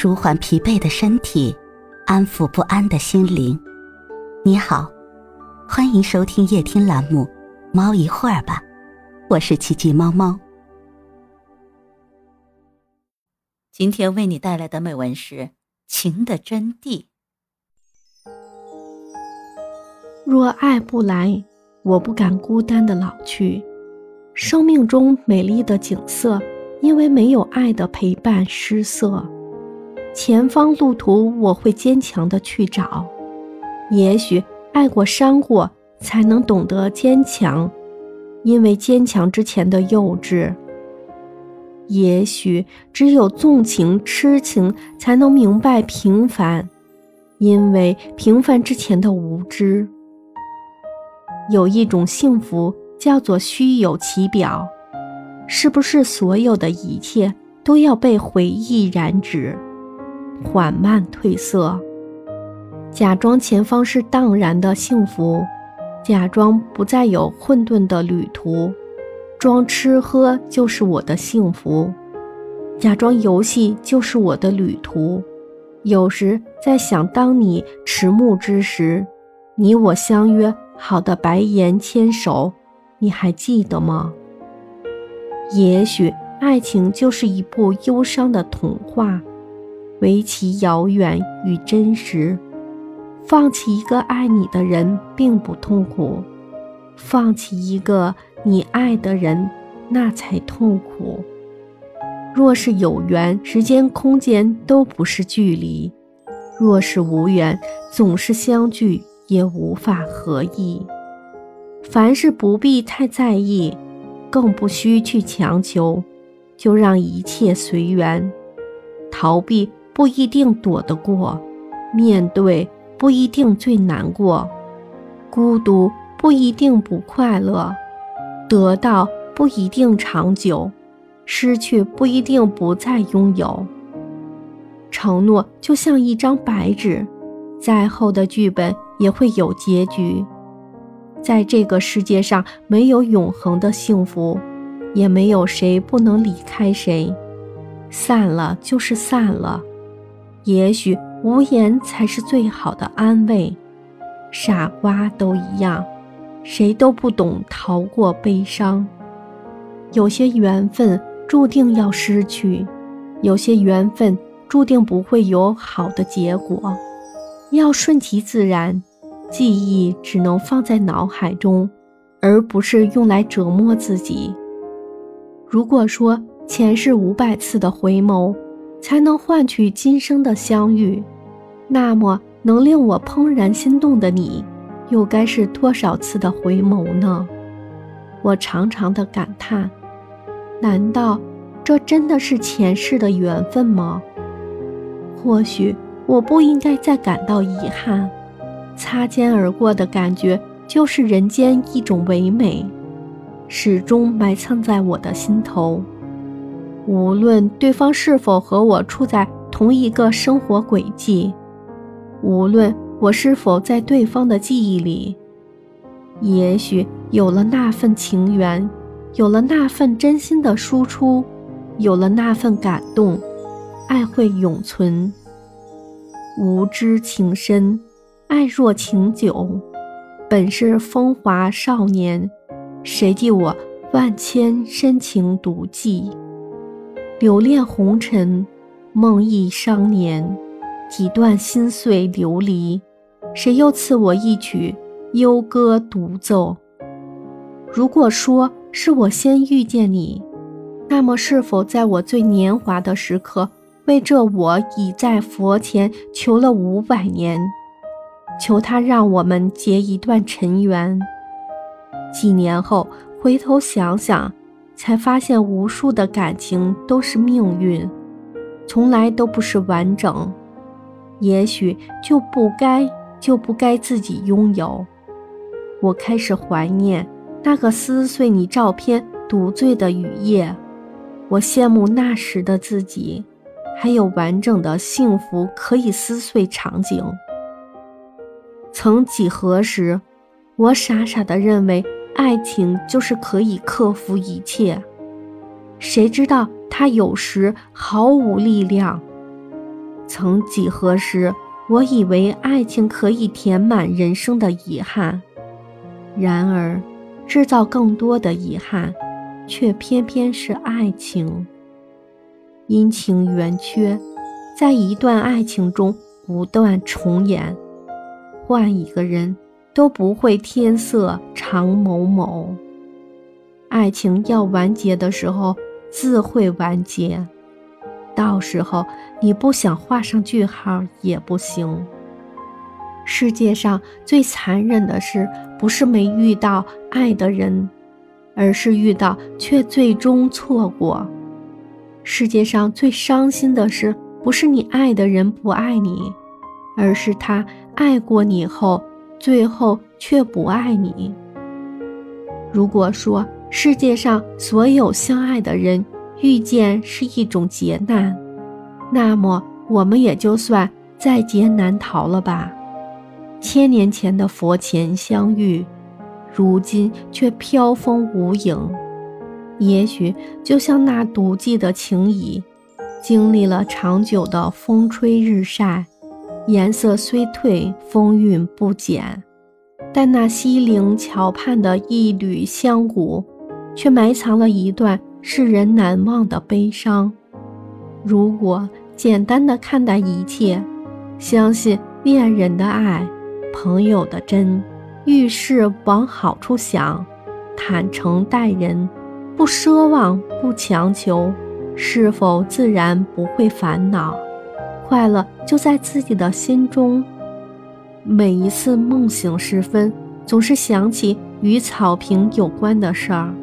舒缓疲惫的身体，安抚不安的心灵。你好，欢迎收听夜听栏目《猫一会儿吧》，我是奇迹猫猫。今天为你带来的美文是《情的真谛》。若爱不来，我不敢孤单的老去。生命中美丽的景色，因为没有爱的陪伴失色。前方路途，我会坚强的去找。也许爱过伤过，才能懂得坚强，因为坚强之前的幼稚。也许只有纵情痴情，才能明白平凡，因为平凡之前的无知。有一种幸福叫做虚有其表，是不是所有的一切都要被回忆染指，缓慢褪色？假装前方是荡然的幸福，假装不再有混沌的旅途。装吃喝就是我的幸福，假装游戏就是我的旅途。有时在想，当你迟暮之时，你我相约好的白颜牵手，你还记得吗？也许爱情就是一部忧伤的童话，唯其遥远与真实。放弃一个爱你的人并不痛苦，放弃一个。你爱的人，那才痛苦。若是有缘，时间空间都不是距离；若是无缘，总是相聚也无法合意。凡事不必太在意，更不需去强求，就让一切随缘。逃避不一定躲得过，面对不一定最难过，孤独不一定不快乐。得到不一定长久，失去不一定不再拥有。承诺就像一张白纸，再厚的剧本也会有结局。在这个世界上，没有永恒的幸福，也没有谁不能离开谁。散了就是散了，也许无言才是最好的安慰。傻瓜都一样。谁都不懂逃过悲伤，有些缘分注定要失去，有些缘分注定不会有好的结果。要顺其自然，记忆只能放在脑海中，而不是用来折磨自己。如果说前世五百次的回眸，才能换取今生的相遇，那么能令我怦然心动的你。又该是多少次的回眸呢？我长长的感叹：难道这真的是前世的缘分吗？或许我不应该再感到遗憾。擦肩而过的感觉，就是人间一种唯美，始终埋藏在我的心头。无论对方是否和我处在同一个生活轨迹，无论。我是否在对方的记忆里？也许有了那份情缘，有了那份真心的输出，有了那份感动，爱会永存。无知情深，爱若情久。本是风华少年，谁记我万千深情独记？留恋红尘，梦忆伤年，几段心碎流离。谁又赐我一曲幽歌独奏？如果说是我先遇见你，那么是否在我最年华的时刻，为这我已在佛前求了五百年，求他让我们结一段尘缘？几年后回头想想，才发现无数的感情都是命运，从来都不是完整，也许就不该。就不该自己拥有。我开始怀念那个撕碎你照片独醉的雨夜，我羡慕那时的自己，还有完整的幸福可以撕碎场景。曾几何时，我傻傻的认为爱情就是可以克服一切，谁知道它有时毫无力量。曾几何时，我以为爱情可以填满人生的遗憾，然而，制造更多的遗憾，却偏偏是爱情。阴晴圆缺，在一段爱情中不断重演。换一个人，都不会天色长某某。爱情要完结的时候，自会完结。到时候你不想画上句号也不行。世界上最残忍的事，不是没遇到爱的人，而是遇到却最终错过。世界上最伤心的事，不是你爱的人不爱你，而是他爱过你后，最后却不爱你。如果说世界上所有相爱的人遇见是一种劫难，那么我们也就算在劫难逃了吧。千年前的佛前相遇，如今却飘风无影。也许就像那独寂的情谊，经历了长久的风吹日晒，颜色虽褪，风韵不减，但那西陵桥畔的一缕香骨，却埋藏了一段世人难忘的悲伤。如果简单的看待一切，相信恋人的爱。朋友的真，遇事往好处想，坦诚待人，不奢望，不强求，是否自然不会烦恼？快乐就在自己的心中。每一次梦醒时分，总是想起与草坪有关的事儿，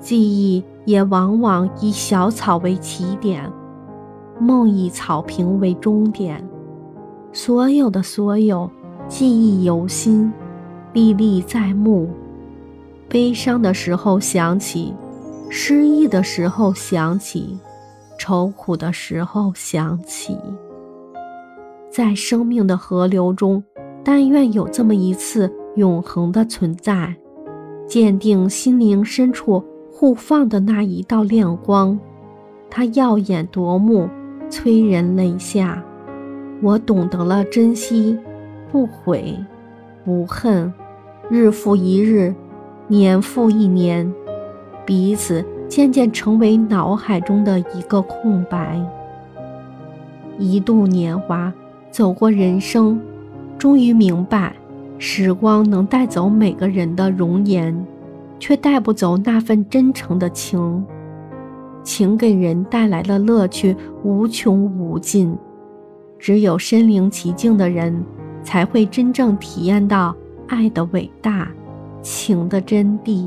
记忆也往往以小草为起点，梦以草坪为终点。所有的所有。记忆犹新，历历在目。悲伤的时候想起，失意的时候想起，愁苦的时候想起。在生命的河流中，但愿有这么一次永恒的存在，鉴定心灵深处互放的那一道亮光。它耀眼夺目，催人泪下。我懂得了珍惜。不悔，不恨，日复一日，年复一年，彼此渐渐成为脑海中的一个空白。一度年华，走过人生，终于明白，时光能带走每个人的容颜，却带不走那份真诚的情。情给人带来的乐趣无穷无尽，只有身临其境的人。才会真正体验到爱的伟大，情的真谛。